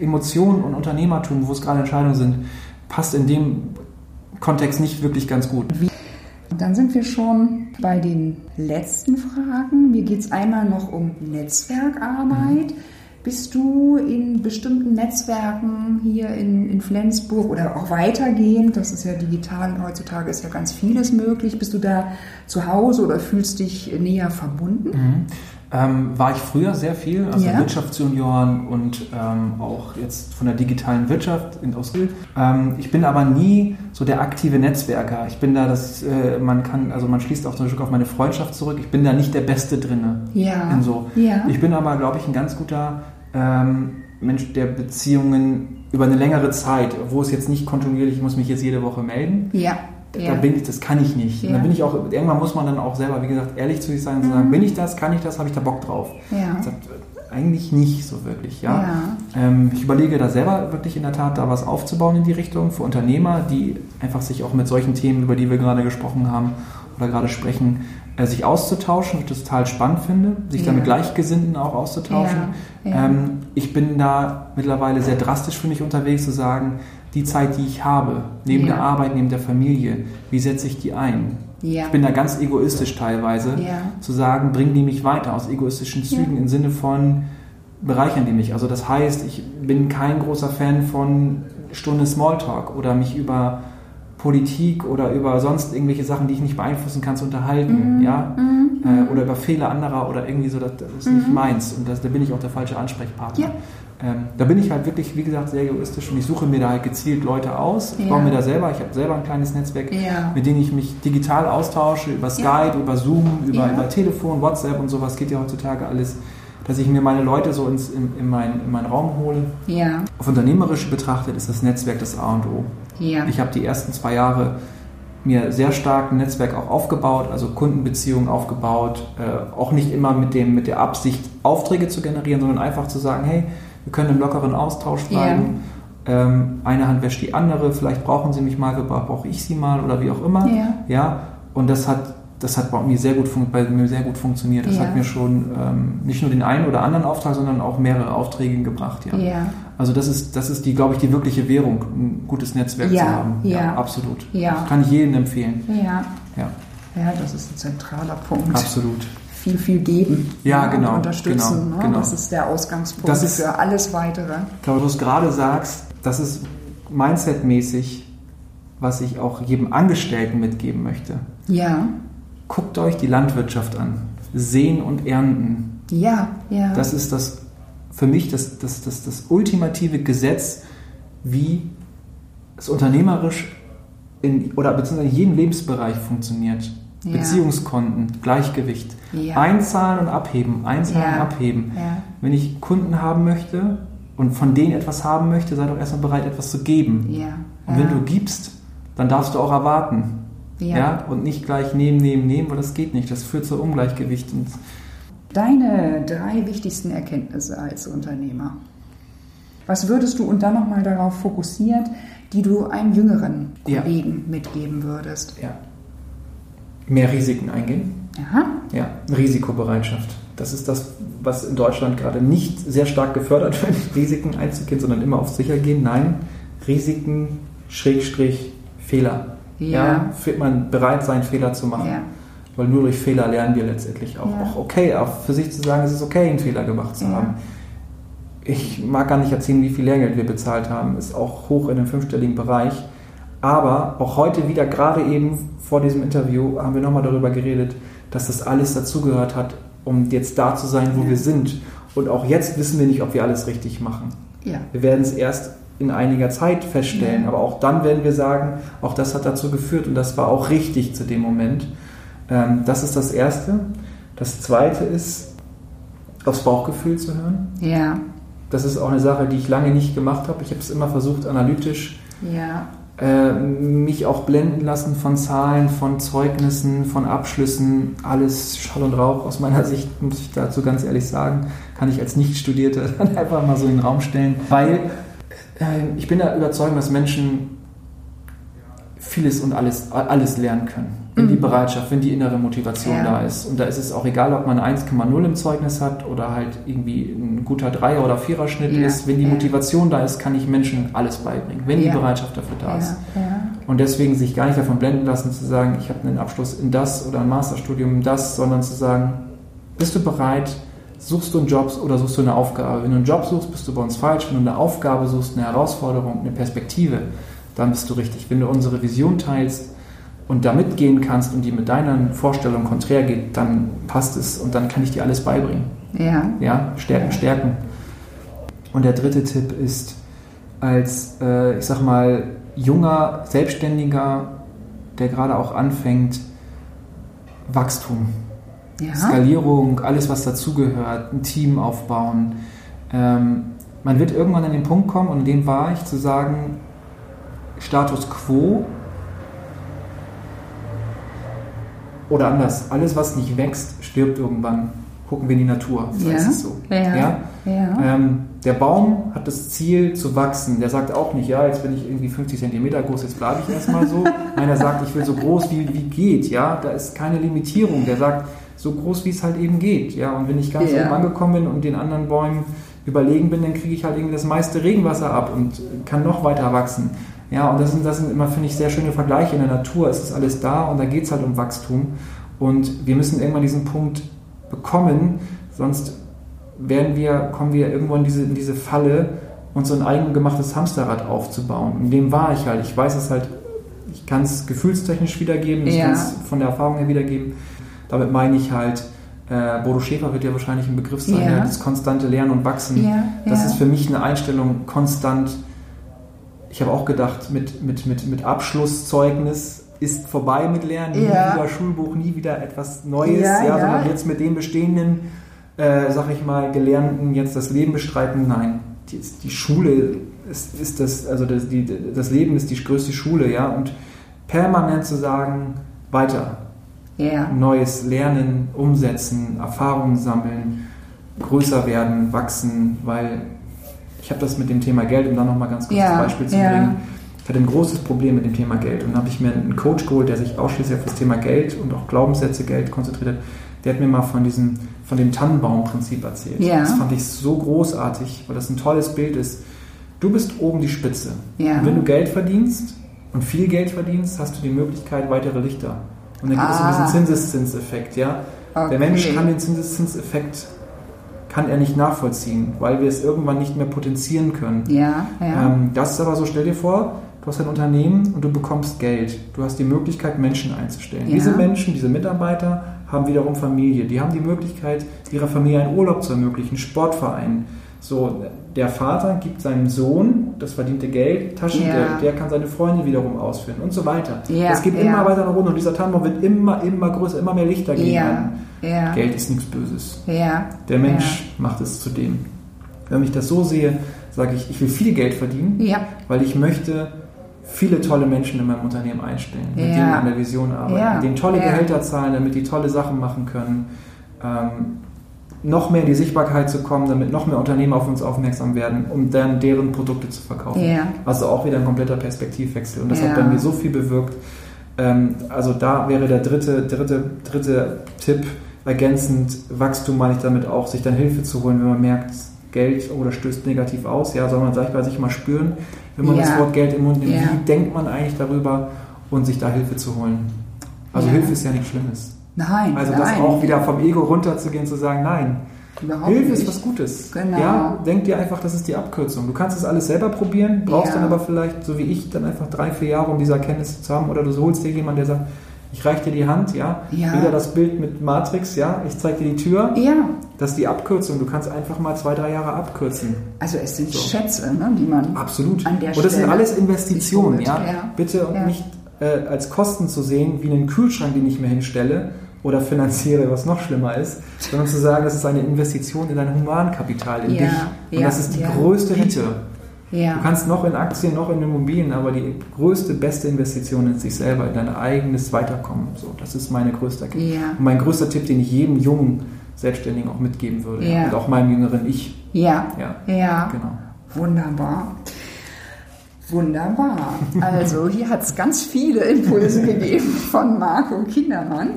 A: Emotionen und Unternehmertum, wo es gerade Entscheidungen sind, passt in dem Kontext nicht wirklich ganz gut.
B: Und Dann sind wir schon bei den letzten Fragen. Mir geht es einmal noch um Netzwerkarbeit. Bist du in bestimmten Netzwerken hier in, in Flensburg oder auch weitergehend, das ist ja digital, heutzutage ist ja ganz vieles möglich, bist du da zu Hause oder fühlst dich näher verbunden?
A: Mhm. Ähm, war ich früher sehr viel, also
B: Ja.
A: Wirtschaftsjunioren und ähm, auch jetzt von der digitalen Wirtschaft in Ausbild. Ähm, ich bin aber nie so der aktive Netzwerker. Ich bin da, das, äh, man kann, also man schließt auch so ein Stück auf meine Freundschaft zurück. Ich bin da nicht der Beste drinne.
B: Ja.
A: In so.
B: Ja.
A: Ich bin aber, glaube ich, ein ganz guter ähm, Mensch der Beziehungen über eine längere Zeit, wo es jetzt nicht kontinuierlich, ich muss mich jetzt jede Woche melden.
B: Ja.
A: Da
B: ja.
A: bin ich, das kann ich nicht. Und
B: Ja.
A: Da bin ich auch, irgendwann muss man dann auch selber, wie gesagt, ehrlich zu sich sein und
B: Mhm.
A: sagen, bin ich das, kann ich das, habe ich da Bock drauf?
B: Ja.
A: Äh, eigentlich nicht so wirklich, ja.
B: Ja.
A: Ähm, ich überlege da selber wirklich in der Tat, da was aufzubauen in die Richtung für Unternehmer, die einfach sich auch mit solchen Themen, über die wir gerade gesprochen haben oder gerade sprechen, äh, sich auszutauschen, was ich das total spannend finde, sich da
B: Ja.
A: mit Gleichgesinnten auch auszutauschen. Ähm, ich bin da mittlerweile sehr drastisch für mich unterwegs, zu sagen, die Zeit, die ich habe, neben
B: Ja.
A: der Arbeit, neben der Familie, wie setze ich die ein?
B: Ja.
A: Ich bin da ganz egoistisch teilweise,
B: Ja.
A: zu sagen, bringen die mich weiter aus egoistischen Zügen im Sinne von bereichern die mich. Also das heißt, ich bin kein großer Fan von Stunde Smalltalk oder mich über Politik oder über sonst irgendwelche Sachen, die ich nicht beeinflussen kann, zu unterhalten,
B: Mhm.
A: ja, äh, oder über Fehler anderer oder irgendwie so, das, ist nicht meins und das, da bin ich auch der falsche Ansprechpartner.
B: Ja.
A: Ähm, da bin ich halt wirklich, wie gesagt, sehr egoistisch und ich suche mir da halt gezielt Leute aus. Ich
B: Ja.
A: baue mir da selber, ich habe selber ein kleines Netzwerk,
B: Ja.
A: mit denen ich mich digital austausche, über Skype, über Zoom, über,
B: Ja.
A: über Telefon, WhatsApp und sowas geht ja heutzutage alles, dass ich mir meine Leute so ins, in, in, mein, in meinen Raum hole.
B: Ja.
A: Auf unternehmerisch betrachtet ist das Netzwerk das A und O.
B: Ja.
A: Ich habe die ersten zwei Jahre mir sehr stark ein Netzwerk auch aufgebaut, also Kundenbeziehungen aufgebaut, äh, auch nicht immer mit, dem, mit der Absicht, Aufträge zu generieren, sondern einfach zu sagen, hey, wir können im lockeren Austausch bleiben. Ähm, eine Hand wäscht die andere, vielleicht brauchen sie mich mal, brauche ich sie mal oder wie auch immer.
B: Ja.
A: Ja, und das hat, das hat bei mir sehr gut, bei mir sehr gut funktioniert. Das
B: Ja.
A: hat mir schon ähm, nicht nur den einen oder anderen Auftrag, sondern auch mehrere Aufträge gebracht. Ja. Also das ist, das ist die, glaube ich, die wirkliche Währung, ein gutes Netzwerk zu haben.
B: ja.
A: absolut.
B: Ja.
A: Das kann ich jedem empfehlen.
B: Ja.
A: Ja,
B: Ja, das ist ein zentraler Punkt.
A: absolut.
B: Viel, viel geben.
A: Ja,
B: und
A: genau,
B: Unterstützen.
A: genau,
B: ne?
A: genau.
B: Das ist der Ausgangspunkt
A: Das ist-
B: für alles Weitere.
A: Ich glaube, du es gerade sagst, das ist mindsetmäßig, was ich auch jedem Angestellten mitgeben möchte.
B: Ja.
A: Guckt euch die Landwirtschaft an. Sehen und ernten.
B: Ja, ja.
A: Das ist das für mich das, das, das, das ultimative Gesetz, wie es unternehmerisch in, oder beziehungsweise in jedem Lebensbereich funktioniert.
B: Ja.
A: Beziehungskonten, Gleichgewicht.
B: Ja.
A: Einzahlen und abheben, einzahlen
B: Ja.
A: und abheben. Wenn ich Kunden haben möchte und von denen etwas haben möchte, sei doch erstmal bereit, etwas zu geben. Und wenn du gibst, dann darfst du auch erwarten.
B: Ja.
A: Und nicht gleich nehmen, nehmen, nehmen, weil das geht nicht. Das führt zu Ungleichgewicht. Und
B: Deine drei wichtigsten Erkenntnisse als Unternehmer. Was würdest du und dann nochmal darauf fokussiert, die du einem jüngeren. Kollegen mitgeben würdest?
A: ja. Mehr Risiken eingehen.
B: Aha.
A: Ja, Risikobereitschaft. Das ist das, was in Deutschland gerade nicht sehr stark gefördert wird, Risiken einzugehen, sondern immer auf sicher gehen. Nein, Risiken, Schrägstrich, Fehler.
B: Ja.
A: wird man bereit sein, Fehler zu machen.
B: Ja.
A: Weil nur durch Fehler lernen wir letztendlich auch.
B: Ja.
A: Auch okay, auch für sich zu sagen, es ist okay, einen Fehler gemacht zu
B: Ja.
A: haben. Ich mag gar nicht erzählen, wie viel Lehrgeld wir bezahlt haben. Ist auch hoch in dem fünfstelligen Bereich. Aber auch heute wieder, gerade eben vor diesem Interview, haben wir nochmal darüber geredet, dass das alles dazugehört hat, um jetzt da zu sein, wo ja. wir sind. Und auch jetzt wissen wir nicht, ob wir alles richtig machen. Ja. Wir werden es erst in einiger Zeit feststellen, ja. aber auch dann werden wir sagen, auch das hat dazu geführt und das war auch richtig zu dem Moment. Ähm, das ist das Erste. Das Zweite ist, aufs Bauchgefühl zu hören.
B: Ja.
A: Das ist auch eine Sache, die ich lange nicht gemacht habe. Ich habe es immer versucht, analytisch
B: ja.
A: Äh, mich auch blenden lassen von Zahlen, von Zeugnissen, von Abschlüssen. Alles Schall und Rauch aus meiner Sicht, muss ich dazu ganz ehrlich sagen. Kann ich als Nicht-Studierte dann einfach mal so in den Raum stellen. Weil äh, ich bin der Überzeugung, dass Menschen vieles und alles, alles lernen können wenn die mhm. Bereitschaft, wenn die innere Motivation ja. da ist. Und da ist es auch egal, ob man 1,0 im Zeugnis hat oder halt irgendwie ein guter Dreier- oder Vierer-Schnitt ja. ist. Wenn die Motivation da ist, kann ich Menschen alles beibringen, wenn die Bereitschaft dafür da ist. Und deswegen sich gar nicht davon blenden lassen, zu sagen, ich habe einen Abschluss in das oder ein Masterstudium in das, sondern zu sagen, bist du bereit, suchst du einen Job oder suchst du eine Aufgabe? Wenn du einen Job suchst, bist du bei uns falsch. Wenn du eine Aufgabe suchst, eine Herausforderung, eine Perspektive, dann bist du richtig. Wenn du unsere Vision teilst, und da mitgehen kannst und die mit deinen Vorstellungen konträr geht, dann passt es und dann kann ich dir alles beibringen.
B: Ja.
A: Ja, stärken, stärken. Und der dritte Tipp ist, als, äh, ich sag mal, junger Selbstständiger, der gerade auch anfängt, Wachstum, ja. Skalierung, alles was dazugehört, ein Team aufbauen. Ähm, man wird irgendwann an den Punkt kommen, und in dem war ich, zu sagen, Status quo Oder anders, alles, was nicht wächst, stirbt irgendwann. Gucken wir in die Natur. Das
B: ja.
A: heißt es so.
B: Ja. ja? ja.
A: Ähm, der Baum hat das Ziel zu wachsen. Der sagt auch nicht, ja, jetzt bin ich irgendwie 50 Zentimeter groß, jetzt bleibe ich erstmal so. Nein, er sagt, ich will so groß wie, wie geht. Ja, da ist keine Limitierung. Der sagt, so groß wie es halt eben geht. Ja, und wenn ich ganz ja. oben angekommen bin und den anderen Bäumen überlegen bin, dann kriege ich halt irgendwie das meiste Regenwasser ab und kann noch weiter wachsen. Ja, und das sind, das sind immer, finde ich, sehr schöne Vergleiche. In der Natur es ist alles da und da geht es halt um Wachstum. Und wir müssen irgendwann diesen Punkt bekommen, sonst werden wir, kommen wir irgendwo in diese, in diese Falle, uns so ein eigengemachtes Hamsterrad aufzubauen. In dem war ich halt. Ich weiß es halt, ich kann es gefühlstechnisch wiedergeben, ich ja. kann es von der Erfahrung her wiedergeben. Damit meine ich halt, äh, Bodo Schäfer wird ja wahrscheinlich ein Begriff sein. Ja, das konstante Lernen und Wachsen.
B: Ja,
A: das ist für mich eine Einstellung, konstant ich habe auch gedacht, mit, mit, mit, mit Abschlusszeugnis ist vorbei mit Lernen, nie ja. wieder Schulbuch, nie wieder etwas Neues, ja, ja, sondern jetzt mit dem bestehenden, äh, sag ich mal, Gelernten jetzt das Leben bestreiten. Nein, die, die Schule ist, ist das, also das, die, das Leben ist die größte Schule, ja, und permanent zu sagen, weiter.
B: Ja.
A: Neues lernen, umsetzen, Erfahrungen sammeln, größer werden, wachsen, weil ich habe das mit dem Thema Geld, um da nochmal ganz kurz ja, ein Beispiel zu ja. bringen. Ich hatte ein großes Problem mit dem Thema Geld und dann habe ich mir einen Coach geholt, der sich ausschließlich auf das Thema Geld und auch Glaubenssätze Geld konzentriert hat. Der hat mir mal von diesem, von dem Tannenbaum-Prinzip erzählt.
B: Ja.
A: Das fand ich so großartig, weil das ein tolles Bild ist. Du bist oben die Spitze.
B: Ja.
A: Und wenn du Geld verdienst und viel Geld verdienst, hast du die Möglichkeit weitere Lichter. Und dann gibt es ah. ein bisschen Zinseszinseffekt, ja. Okay. Der Mensch kann den Zinseszinseffekt kann er nicht nachvollziehen, weil wir es irgendwann nicht mehr potenzieren können.
B: Ja, ja.
A: Ähm, das ist aber so, stell dir vor, du hast ein Unternehmen und du bekommst Geld. Du hast die Möglichkeit, Menschen einzustellen. Ja. Diese Menschen, diese Mitarbeiter haben wiederum Familie. Die haben die Möglichkeit, ihrer Familie einen Urlaub zu ermöglichen, Sportverein. So, der Vater gibt seinem Sohn das verdiente Geld, Taschengeld, ja. der kann seine Freunde wiederum ausführen und so weiter.
B: Ja,
A: es geht ja. immer weiter nach unten und dieser Tannenbaum wird immer, immer größer, immer mehr Lichter geben.
B: Ja.
A: Geld ist nichts Böses. Der Mensch macht es zu dem. Wenn ich das so sehe, sage ich, ich will viel Geld verdienen, weil ich möchte viele tolle Menschen in meinem Unternehmen einstellen, mit denen an der Vision arbeiten, mit denen tolle Gehälter zahlen, damit die tolle Sachen machen können. Ähm, noch mehr in die Sichtbarkeit zu kommen, damit noch mehr Unternehmen auf uns aufmerksam werden, um dann deren Produkte zu verkaufen.
B: Ja.
A: Also auch wieder ein kompletter Perspektivwechsel. Und das ja. hat bei mir so viel bewirkt. Ähm, also da wäre der dritte, dritte, dritte Tipp ergänzend, Wachstum meine ich damit auch, sich dann Hilfe zu holen, wenn man merkt, Geld oder stößt negativ aus, ja, soll man gleich bei sich mal spüren, wenn man ja. das Wort Geld im Mund nimmt, wie denkt man eigentlich darüber und sich da Hilfe zu holen. Also Hilfe ist ja nichts Schlimmes.
B: Nein.
A: Also
B: nein.
A: das auch wieder vom Ego runterzugehen, zu sagen, nein,
B: Überhaupt
A: Hilfe
B: nicht.
A: ist was Gutes.
B: Genau.
A: Ja, denk dir einfach, das ist die Abkürzung. Du kannst es alles selber probieren, brauchst
B: Ja.
A: dann aber vielleicht, so wie ich, dann einfach drei, vier Jahre, um diese Erkenntnis zu haben. Oder du holst dir jemanden, der sagt, ich reiche dir die Hand, ja.
B: Ja.
A: Wieder das Bild mit Matrix, ja. Ich zeige dir die Tür.
B: Ja,
A: Das ist die Abkürzung. Du kannst einfach mal zwei, drei Jahre abkürzen.
B: also es sind
A: So.
B: Schätze, ne, die man
A: Absolut.
B: An der
A: Und das sind alles Investitionen, ja.
B: ja.
A: Bitte und nicht äh, als Kosten zu sehen, wie einen Kühlschrank, den ich mir hinstelle oder finanziere, was noch schlimmer ist, sondern zu sagen, das ist eine Investition in dein Humankapital, in
B: Ja,
A: dich. Und
B: ja,
A: das ist die
B: ja.
A: größte Rente.
B: Ja.
A: Du kannst noch in Aktien, noch in Immobilien, aber die größte, beste Investition ist sich selber, in dein eigenes Weiterkommen. So, das ist meine größte. Und mein größter Tipp, den ich jedem jungen Selbstständigen auch mitgeben würde. Und auch meinem jüngeren Ich.
B: Ja,
A: Ja.
B: ja,
A: Genau.
B: wunderbar. Wunderbar. Also hier hat es ganz viele Impulse gegeben von Marco Kindermann.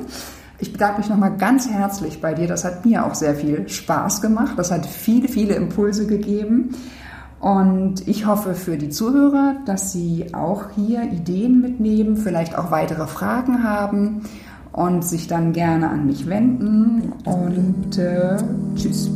B: Ich bedanke mich nochmal ganz herzlich bei dir. Das hat mir auch sehr viel Spaß gemacht. Das hat viele, viele Impulse gegeben. Und ich hoffe für die Zuhörer, dass sie auch hier Ideen mitnehmen, vielleicht auch weitere Fragen haben und sich dann gerne an mich wenden. Und äh, tschüss.